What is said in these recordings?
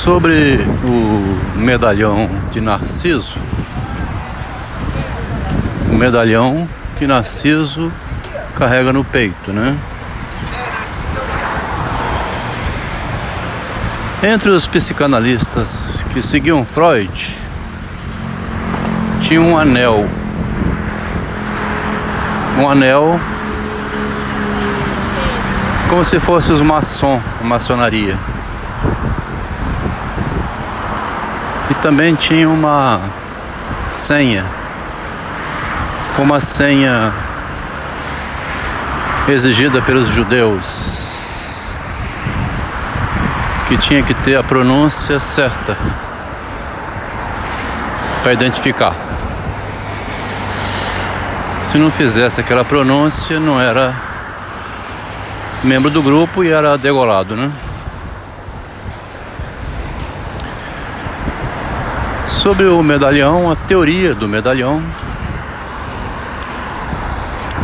Sobre o medalhão de Narciso, o medalhão que Narciso carrega no peito, né? Entre os psicanalistas que seguiam Freud, tinha um anel. Um anel como se fosse os maçom, a maçonaria. E também tinha uma senha, como a senha exigida pelos judeus que tinha que ter a pronúncia certa para identificar. Se não fizesse aquela pronúncia, não era membro do grupo e era degolado, né? Sobre o medalhão, a teoria do medalhão,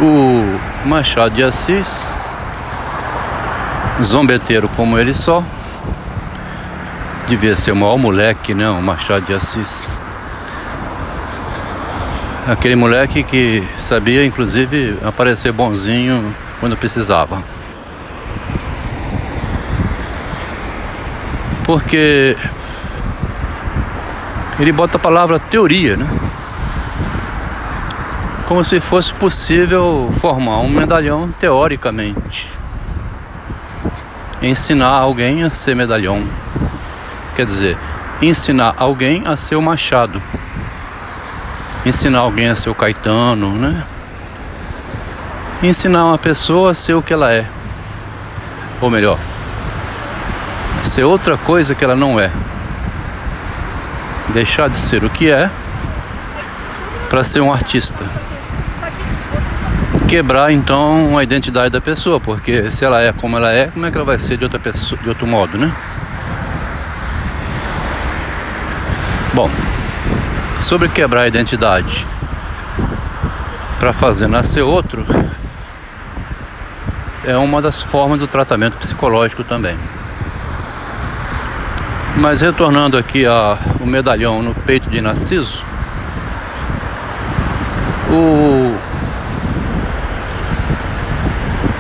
o Machado de Assis, zombeteiro como ele só, Devia ser o maior moleque, né? O Machado de Assis. Aquele moleque que sabia, inclusive, aparecer bonzinho quando precisava. Porque ele bota a palavra teoria, né? Como se fosse possível formar um medalhão teoricamente. Ensinar alguém a ser medalhão. Quer dizer, ensinar alguém a ser o Machado. Ensinar alguém a ser o Caetano, né? Ensinar uma pessoa a ser o que ela é. Ou melhor, ser outra coisa que ela não é. Deixar de ser o que é para ser um artista. Quebrar então a identidade da pessoa, porque se ela é como ela é, como é que ela vai ser de outra pessoa, de outro modo, né? Bom, sobre quebrar a identidade para fazer nascer outro é uma das formas do tratamento psicológico também. Mas retornando aqui ao medalhão no peito de Narciso, o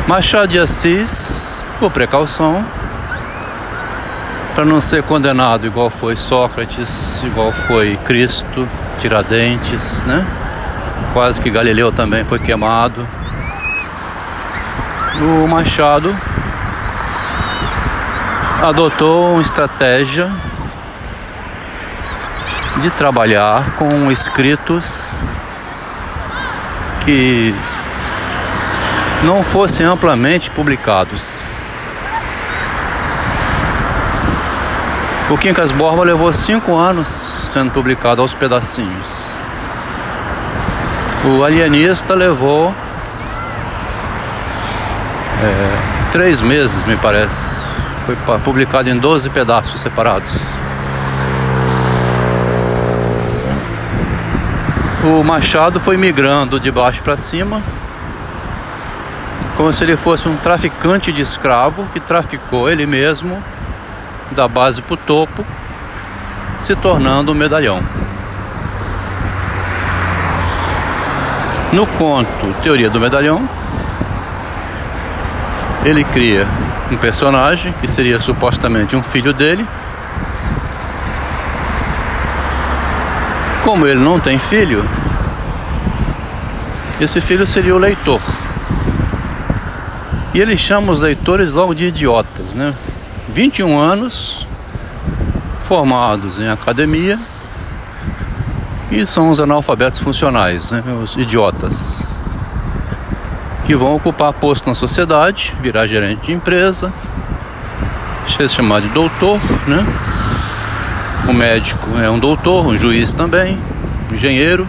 Machado de Assis, por precaução, para não ser condenado igual foi Sócrates, igual foi Cristo, Tiradentes, né? Quase que Galileu também foi queimado. O Machado adotou uma estratégia de trabalhar com escritos que não fossem amplamente publicados. O Quincas Borba levou cinco anos sendo publicado aos pedacinhos. O Alienista levou é, três meses, me parece. Foi publicado em 12 pedaços separados. O Machado foi migrando de baixo para cima, como se ele fosse um traficante de escravo que traficou ele mesmo da base para o topo, se tornando um medalhão. No conto Teoria do Medalhão, ele cria um personagem que seria supostamente um filho dele. Como ele não tem filho, esse filho seria o leitor. E ele chama os leitores logo de idiotas, né? 21 anos, formados em academia e são os analfabetos funcionais, né, os idiotas, que vão ocupar posto na sociedade, virar gerente de empresa, ser chamado de doutor, né? O médico é um doutor, um juiz também, um engenheiro.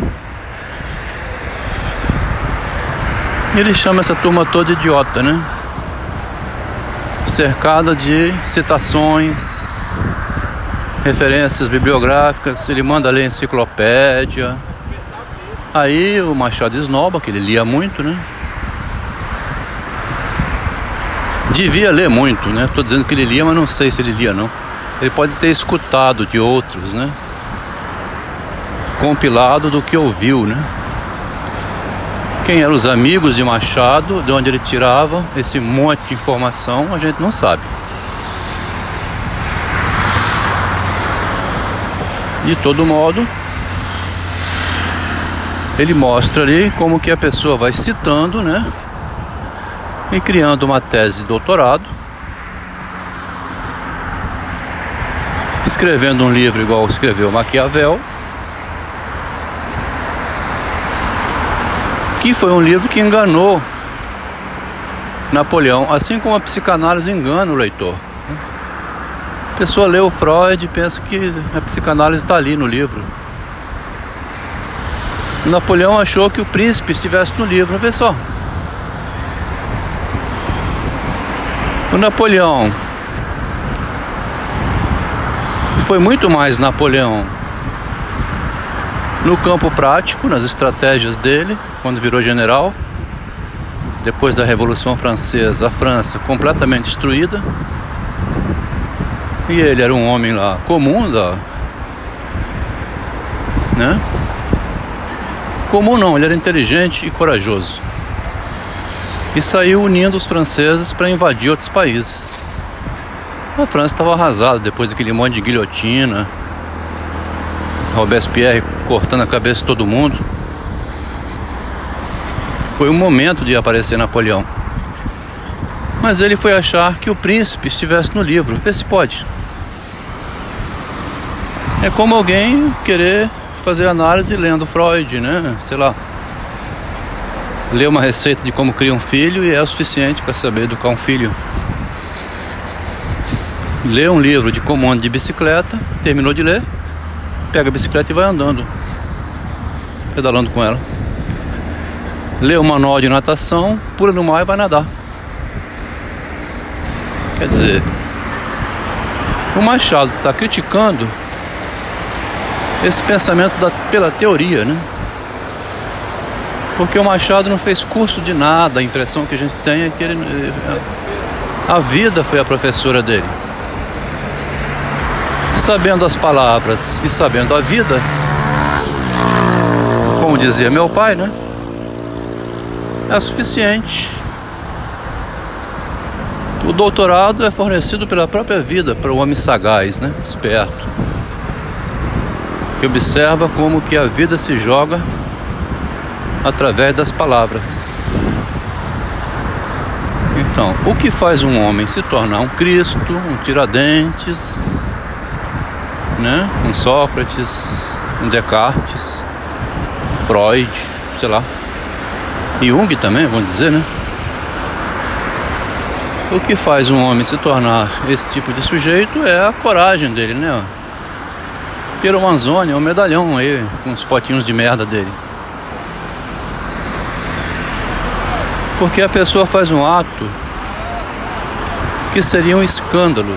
Ele chama essa turma toda de idiota, né? cercada de citações, referências bibliográficas, ele manda ler enciclopédia. Aí o Machado esnoba, que ele lia muito, né? Devia ler muito, né? Tô dizendo que ele lia, mas não sei se ele lia não. Ele pode ter escutado de outros, né? Compilado do que ouviu, né? Quem eram os amigos de Machado, de onde ele tirava esse monte de informação, a gente não sabe. De todo modo, ele mostra ali como que a pessoa vai citando, né? E criando uma tese de doutorado. Escrevendo um livro igual escreveu Maquiavel. Que foi um livro que enganou Napoleão, assim como a psicanálise engana o leitor. A pessoa lê o Freud e pensa que a psicanálise está ali no livro. Napoleão achou que o príncipe estivesse no livro. Vê só. O Napoleão foi muito mais Napoleão no campo prático, nas estratégias dele, quando virou general. Depois da Revolução Francesa, a França completamente destruída. E ele era um homem lá comum da. Né? Comum não, ele era inteligente e corajoso. E saiu unindo os franceses para invadir outros países. A França estava arrasada depois daquele monte de guilhotina. Robespierre cortando a cabeça de todo mundo. Foi o momento de aparecer Napoleão. Mas ele foi achar que o príncipe estivesse no livro. Vê se pode. É como alguém querer fazer análise lendo Freud, né? Sei lá. Ler uma receita de como criar um filho e é o suficiente para saber educar um filho. Lê um livro de como anda de bicicleta, terminou de ler, pega a bicicleta e vai andando, pedalando com ela. Lê o manual de natação, pula no mar e vai nadar. Quer dizer, o Machado está criticando esse pensamento da, pela teoria, né? Porque o Machado não fez curso de nada, a impressão que a gente tem é que ele, a vida foi a professora dele. Sabendo as palavras e sabendo a vida, como dizia meu pai, né? É suficiente. O doutorado é fornecido pela própria vida para o homem sagaz, né? Esperto que observa como que a vida se joga através das palavras. Então, o que faz um homem se tornar um Cristo, um Tiradentes, né? um Sócrates, um Descartes, Freud, sei lá, e Jung também, vamos dizer, né? O que faz um homem se tornar esse tipo de sujeito é a coragem dele, né? Piero Manzoni, é um medalhão aí, com os potinhos de merda dele. Porque a pessoa faz um ato que seria um escândalo.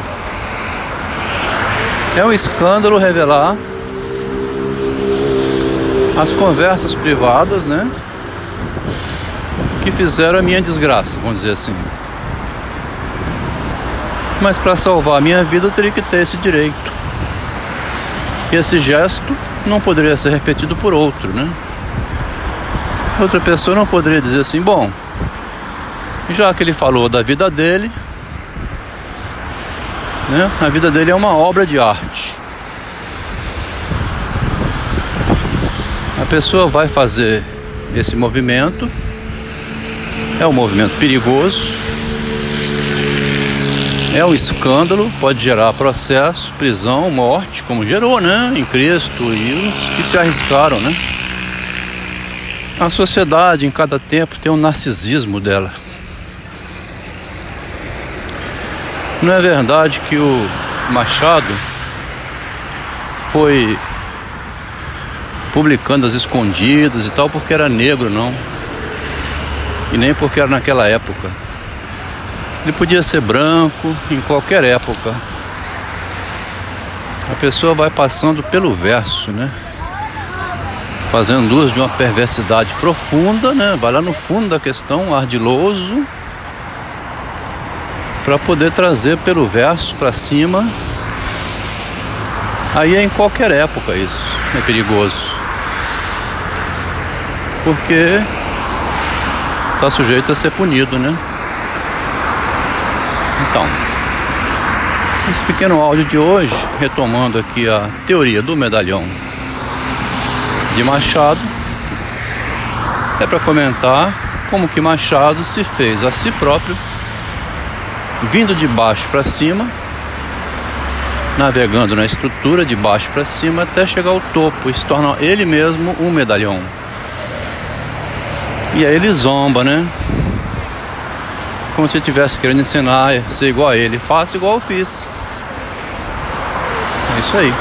É um escândalo revelar as conversas privadas, né? Que fizeram a minha desgraça, vamos dizer assim. Mas para salvar a minha vida eu teria que ter esse direito. E esse gesto não poderia ser repetido por outro, né? Outra pessoa não poderia dizer assim, bom, já que ele falou da vida dele, né? A vida dele é uma obra de arte. A pessoa vai fazer esse movimento, é um movimento perigoso, é um escândalo, pode gerar processo, prisão, morte, como gerou, né, em Cristo e os que se arriscaram, né? A sociedade em cada tempo tem um narcisismo dela. Não é verdade que o Machado foi publicando as escondidas e tal porque era negro, não. E nem porque era naquela época. Ele podia ser branco em qualquer época. A pessoa vai passando pelo verso, né? Fazendo uso de uma perversidade profunda, né? Vai lá no fundo da questão, ardiloso, para poder trazer pelo verso para cima Aí é em qualquer época isso é perigoso. Porque está sujeito a ser punido, né? Então, esse pequeno áudio de hoje, retomando aqui a teoria do medalhão de Machado, é para comentar como que Machado se fez a si próprio, vindo de baixo para cima, navegando na estrutura de baixo para cima até chegar ao topo e se torna ele mesmo um medalhão. E aí ele zomba, né? Como se estivesse querendo ensinar a ser igual a ele. Faço igual eu fiz. É isso aí.